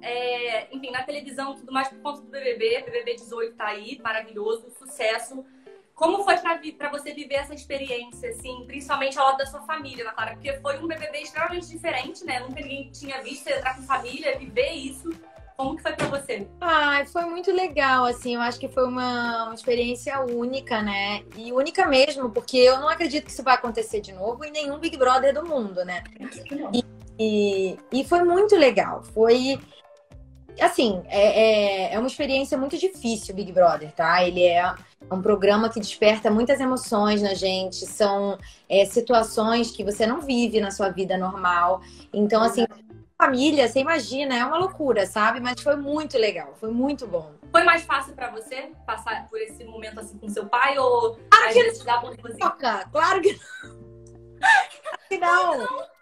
é, enfim, na televisão tudo mais por conta do BBB, BBB 18 tá aí, maravilhoso, sucesso. Como foi para você viver essa experiência, assim, principalmente ao lado da sua família, na Clara? Porque foi um BBB extremamente diferente, né? Nunca ninguém tinha visto entrar com família, viver isso. Como que foi para você? Ah, foi muito legal, assim. Eu acho que foi uma, uma experiência única, né? E única mesmo, porque eu não acredito que isso vai acontecer de novo em nenhum Big Brother do mundo, né? E, e, e foi muito legal. Foi assim, é, é, é, uma experiência muito difícil, Big Brother, tá? Ele é um programa que desperta muitas emoções na gente, são é, situações que você não vive na sua vida normal. Então, assim, família, você imagina, é uma loucura, sabe? Mas foi muito legal, foi muito bom. Foi mais fácil para você passar por esse momento assim com seu pai ou claro que não. Dá claro que não. não.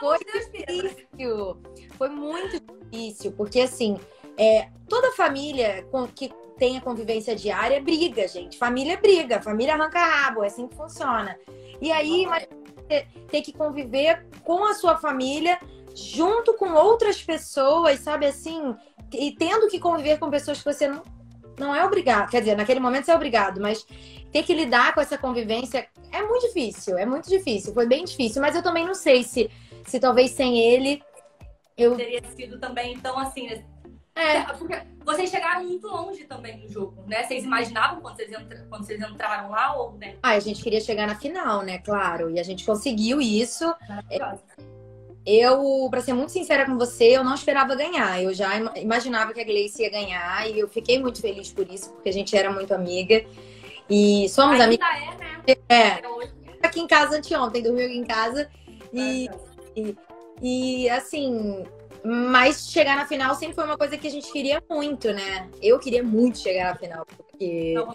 Foi difícil. Foi muito difícil, porque assim, é, toda família que tem a convivência diária briga, gente. Família briga, família arranca rabo, é assim que funciona. E aí, ter que conviver com a sua família junto com outras pessoas, sabe assim? E tendo que conviver com pessoas que você não, não é obrigado. Quer dizer, naquele momento você é obrigado, mas ter que lidar com essa convivência é muito difícil, é muito difícil. Foi bem difícil, mas eu também não sei se, se talvez sem ele eu teria sido também então assim. Né? É. Porque vocês chegaram muito longe também no jogo, né? Vocês imaginavam quando vocês, entra... quando vocês entraram lá ou né? Ah, a gente queria chegar na final, né? Claro. E a gente conseguiu isso. Eu, para ser muito sincera com você, eu não esperava ganhar. Eu já imaginava que a Gleice ia ganhar e eu fiquei muito feliz por isso, porque a gente era muito amiga. E somos amigas. É, né? É. Aqui em casa anteontem, dormiu aqui em casa. E, e, e, assim, mas chegar na final sempre foi uma coisa que a gente queria muito, né? Eu queria muito chegar na final, porque. Não,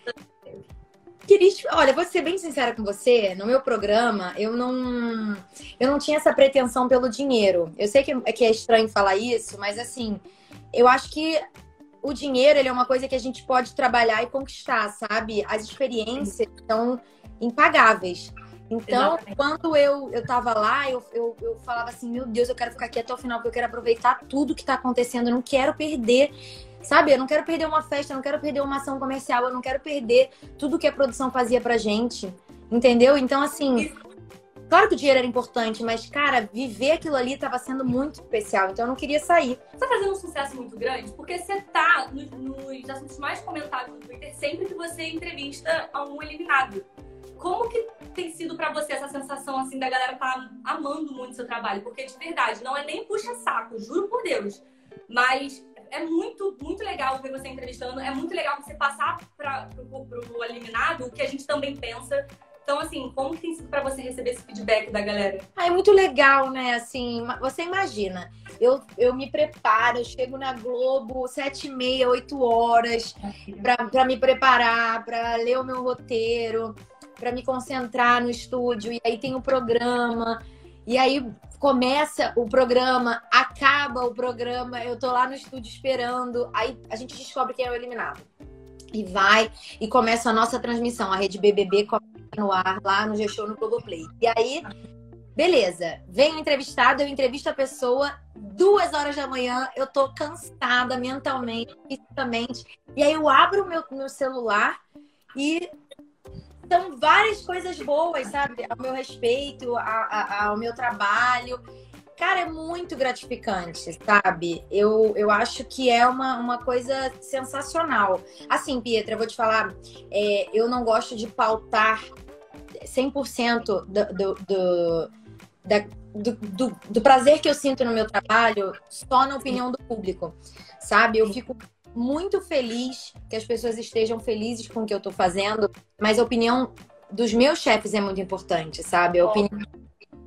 Queria, olha, vou ser bem sincera com você, no meu programa, eu não eu não tinha essa pretensão pelo dinheiro. Eu sei que, que é estranho falar isso, mas assim, eu acho que o dinheiro ele é uma coisa que a gente pode trabalhar e conquistar, sabe? As experiências são impagáveis. Então, Exatamente. quando eu, eu tava lá, eu, eu, eu falava assim, meu Deus, eu quero ficar aqui até o final, porque eu quero aproveitar tudo que tá acontecendo, eu não quero perder Sabe? Eu não quero perder uma festa, eu não quero perder uma ação comercial, eu não quero perder tudo que a produção fazia pra gente. Entendeu? Então, assim. Claro que o dinheiro era importante, mas, cara, viver aquilo ali estava sendo muito especial, então eu não queria sair. Você tá fazendo um sucesso muito grande, porque você tá nos, nos assuntos mais comentados no Twitter sempre que você entrevista a um eliminado. Como que tem sido para você essa sensação, assim, da galera tá amando muito seu trabalho? Porque, de verdade, não é nem puxa-saco, juro por Deus. Mas é muito, muito legal ver você entrevistando, é muito legal você passar para o eliminado o que a gente também pensa. Então, assim, como que tem sido para você receber esse feedback da galera? Ah, é muito legal, né? Assim, você imagina, eu, eu me preparo, eu chego na Globo sete e meia, oito horas para me preparar, para ler o meu roteiro, para me concentrar no estúdio. E aí tem o programa. E aí começa o programa, acaba o programa, eu tô lá no estúdio esperando, aí a gente descobre quem é o eliminado. E vai e começa a nossa transmissão, a rede BBB começa no ar lá no G-Show no Globoplay. E aí, beleza, vem o entrevistado, eu entrevisto a pessoa, duas horas da manhã, eu tô cansada mentalmente, fisicamente, e aí eu abro o meu, meu celular e são várias coisas boas, sabe? Ao meu respeito, a, a, ao meu trabalho. Cara, é muito gratificante, sabe? Eu, eu acho que é uma, uma coisa sensacional. Assim, Pietra, eu vou te falar, é, eu não gosto de pautar 100% do, do, do, da, do, do, do prazer que eu sinto no meu trabalho só na opinião do público, sabe? Eu fico muito feliz que as pessoas estejam felizes com o que eu tô fazendo, mas a opinião dos meus chefes é muito importante, sabe? A opinião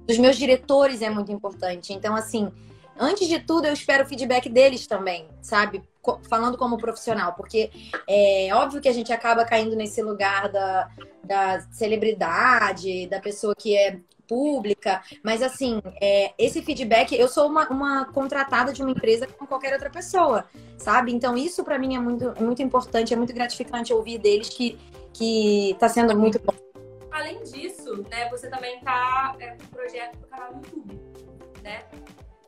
dos meus diretores é muito importante. Então, assim, antes de tudo, eu espero o feedback deles também, sabe? Falando como profissional, porque é óbvio que a gente acaba caindo nesse lugar da, da celebridade, da pessoa que é pública, mas assim, é, esse feedback, eu sou uma, uma, contratada de uma empresa como qualquer outra pessoa, sabe? Então isso para mim é muito, é muito importante, é muito gratificante ouvir deles que, que tá sendo muito bom. Além disso, né, você também tá é, com um projeto do canal no YouTube, né?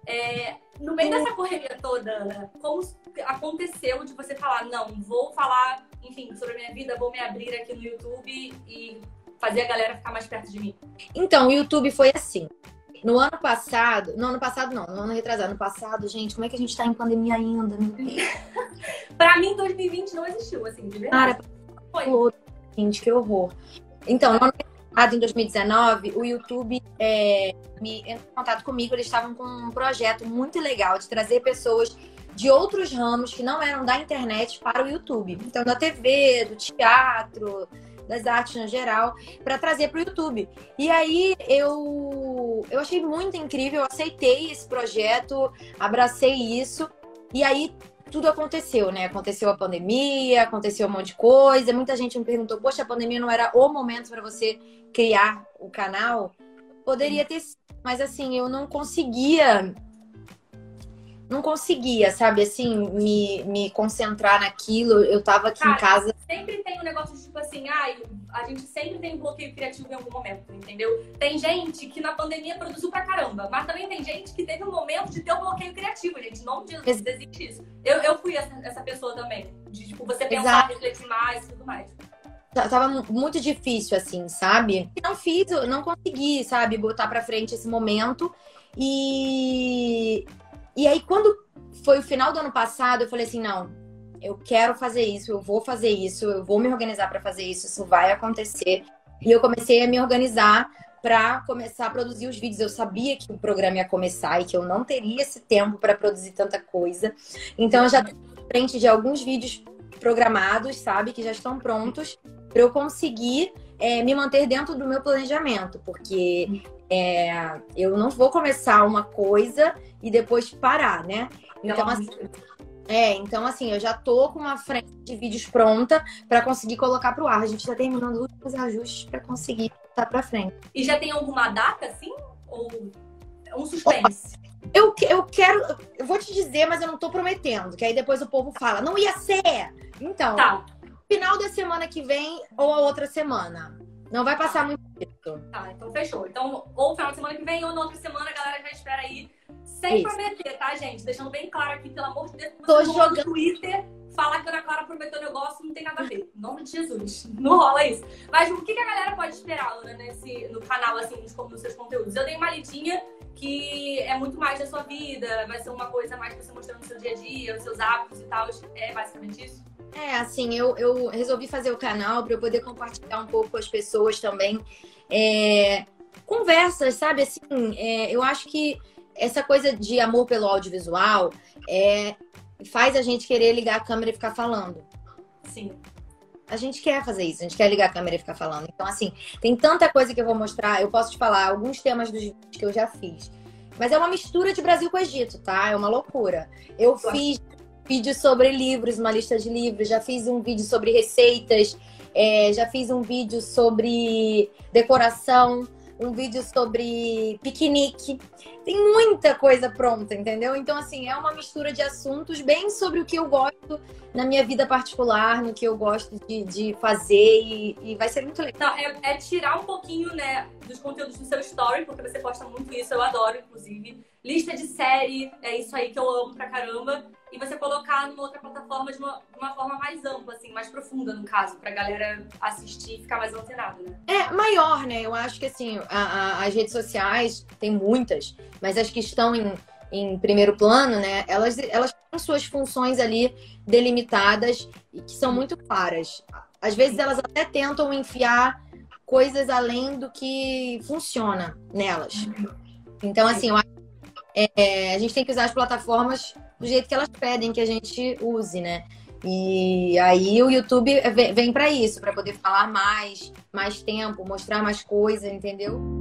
É, No meio dessa correria toda, Ana, como aconteceu de você falar, não, vou falar, enfim, sobre a minha vida, vou me abrir aqui no YouTube e fazer a galera ficar mais perto de mim? Então, o YouTube foi assim. No ano passado, no ano passado não, no ano retrasado, no passado, gente, como é que a gente tá em pandemia ainda? pra mim, 2020 não existiu, assim, de verdade. Cara, foi. Gente, que horror. Então, no ano passado, em 2019, o YouTube é, me entrou em contato comigo, eles estavam com um projeto muito legal de trazer pessoas de outros ramos que não eram da internet para o YouTube. Então, da TV, do teatro, das artes no geral, para trazer para o YouTube. E aí eu, eu achei muito incrível, eu aceitei esse projeto, abracei isso, e aí tudo aconteceu, né? Aconteceu a pandemia, aconteceu um monte de coisa. Muita gente me perguntou: poxa, a pandemia não era o momento para você criar o canal? Poderia ter sido, mas assim, eu não conseguia não conseguia, sabe, assim, me, me concentrar naquilo. Eu tava aqui Cara, em casa. Sempre tem um negócio de tipo assim, ai, a gente sempre tem um bloqueio criativo em algum momento, entendeu? Tem gente que na pandemia produziu pra caramba, mas também tem gente que teve um momento de ter um bloqueio criativo, gente. Não existe isso. Eu, eu fui essa, essa pessoa também. De, tipo, você pensar, Exato. refletir mais e tudo mais tava muito difícil, assim, sabe? Não fiz, não consegui, sabe, botar pra frente esse momento. E, e aí, quando foi o final do ano passado, eu falei assim: não, eu quero fazer isso, eu vou fazer isso, eu vou me organizar para fazer isso, isso vai acontecer. E eu comecei a me organizar para começar a produzir os vídeos. Eu sabia que o programa ia começar e que eu não teria esse tempo para produzir tanta coisa. Então, eu já estou frente de alguns vídeos programados, sabe, que já estão prontos para eu conseguir é, me manter dentro do meu planejamento, porque é, eu não vou começar uma coisa e depois parar, né? Então, assim, é, então assim, eu já tô com uma frente de vídeos pronta para conseguir colocar pro ar. A gente tá terminando os últimos ajustes para conseguir estar para frente. E já tem alguma data assim ou um suspense? Eu, eu quero, eu vou te dizer, mas eu não tô prometendo, que aí depois o povo fala, não ia ser. Então, tá. final da semana que vem ou a outra semana. Não vai passar muito tempo. Tá, então fechou. Então, ou final de semana que vem, ou na outra semana, a galera já espera aí. Sem Isso. prometer, tá, gente? Deixando bem claro aqui, pelo amor de Deus, Tô jogando no Twitter falar que a Ana Clara prometeu negócio não tem nada a ver. Em nome de Jesus. Não rola isso. Mas o que, a galera pode esperar, Ana, nesse, no canal, assim, nos, nos seus conteúdos? Eu dei uma lidinha que é muito mais da sua vida, vai ser uma coisa mais que você mostrando no seu dia a dia, os seus hábitos e tal. É basicamente isso? É, assim, eu, eu resolvi fazer o canal para eu poder compartilhar um pouco com as pessoas também. É, conversas, sabe? Assim, é, eu acho que essa coisa de amor pelo audiovisual é, faz a gente querer ligar a câmera e ficar falando. Sim. A gente quer fazer isso, a gente quer ligar a câmera e ficar falando. Então, assim, tem tanta coisa que eu vou mostrar. Eu posso te falar alguns temas dos vídeos que eu já fiz. Mas é uma mistura de Brasil com Egito, tá? É uma loucura. Eu fiz vídeo sobre livros, uma lista de livros, já fiz um vídeo sobre receitas, é, já fiz um vídeo sobre decoração, um vídeo sobre piquenique. Tem muita coisa pronta, entendeu? Então, assim, é uma mistura de assuntos bem sobre o que eu gosto na minha vida particular, no que eu gosto de, de fazer e, e, vai ser muito legal. Não, é, é, tirar um pouquinho, né, dos conteúdos do seu story, porque você posta muito isso, eu adoro, inclusive. Lista de série, é isso aí que eu amo pra caramba e você colocar numa outra plataforma de uma, uma forma mais ampla, assim, mais profunda, no caso, pra galera assistir e ficar mais antenada, né? É, maior, né? Eu acho que, assim, a, a, as redes sociais, tem muitas, mas as que estão em, em primeiro plano, né? Elas, elas têm suas funções ali delimitadas e que são muito claras. Às vezes elas até tentam enfiar coisas além do que funciona nelas. Então, assim, eu acho é, a gente tem que usar as plataformas do jeito que elas pedem que a gente use, né? E aí o YouTube vem para isso, para poder falar mais, mais tempo, mostrar mais coisa, entendeu?